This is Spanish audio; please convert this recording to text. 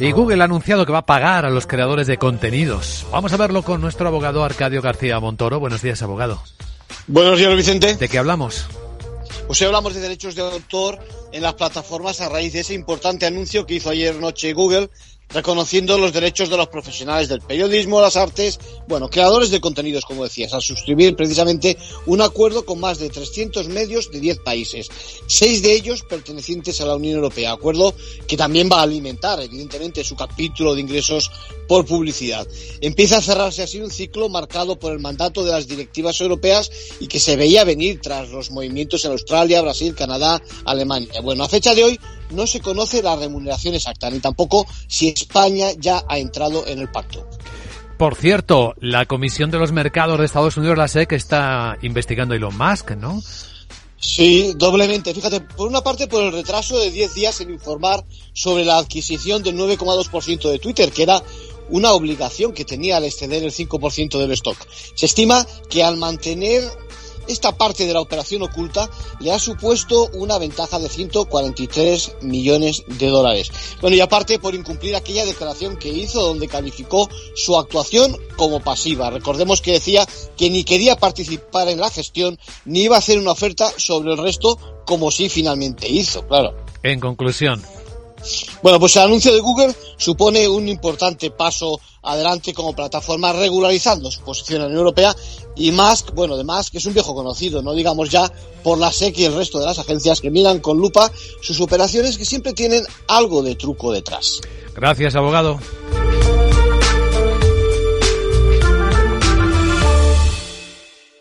Y Google ha anunciado que va a pagar a los creadores de contenidos. Vamos a verlo con nuestro abogado Arcadio García Montoro. Buenos días, abogado. Buenos días, Vicente. ¿De qué hablamos? Pues hoy hablamos de derechos de autor en las plataformas a raíz de ese importante anuncio que hizo ayer noche Google reconociendo los derechos de los profesionales del periodismo, las artes, bueno, creadores de contenidos, como decías, al suscribir precisamente un acuerdo con más de 300 medios de 10 países, seis de ellos pertenecientes a la Unión Europea, acuerdo que también va a alimentar, evidentemente, su capítulo de ingresos por publicidad. Empieza a cerrarse así un ciclo marcado por el mandato de las directivas europeas y que se veía venir tras los movimientos en Australia, Brasil, Canadá, Alemania. Bueno, a fecha de hoy no se conoce la remuneración exacta, ni tampoco si España ya ha entrado en el pacto. Por cierto, la Comisión de los Mercados de Estados Unidos, la SEC, está investigando a Elon Musk, ¿no? Sí, doblemente. Fíjate, por una parte por el retraso de 10 días en informar sobre la adquisición del 9,2% de Twitter, que era una obligación que tenía al exceder el 5% del stock. Se estima que al mantener esta parte de la operación oculta le ha supuesto una ventaja de 143 millones de dólares. Bueno, y aparte por incumplir aquella declaración que hizo donde calificó su actuación como pasiva. Recordemos que decía que ni quería participar en la gestión ni iba a hacer una oferta sobre el resto como sí finalmente hizo, claro. En conclusión, bueno, pues el anuncio de Google supone un importante paso adelante como plataforma regularizando su posición en la Unión Europea y Musk, bueno, de Musk es un viejo conocido, no digamos ya por la SEC y el resto de las agencias que miran con lupa sus operaciones que siempre tienen algo de truco detrás. Gracias, abogado.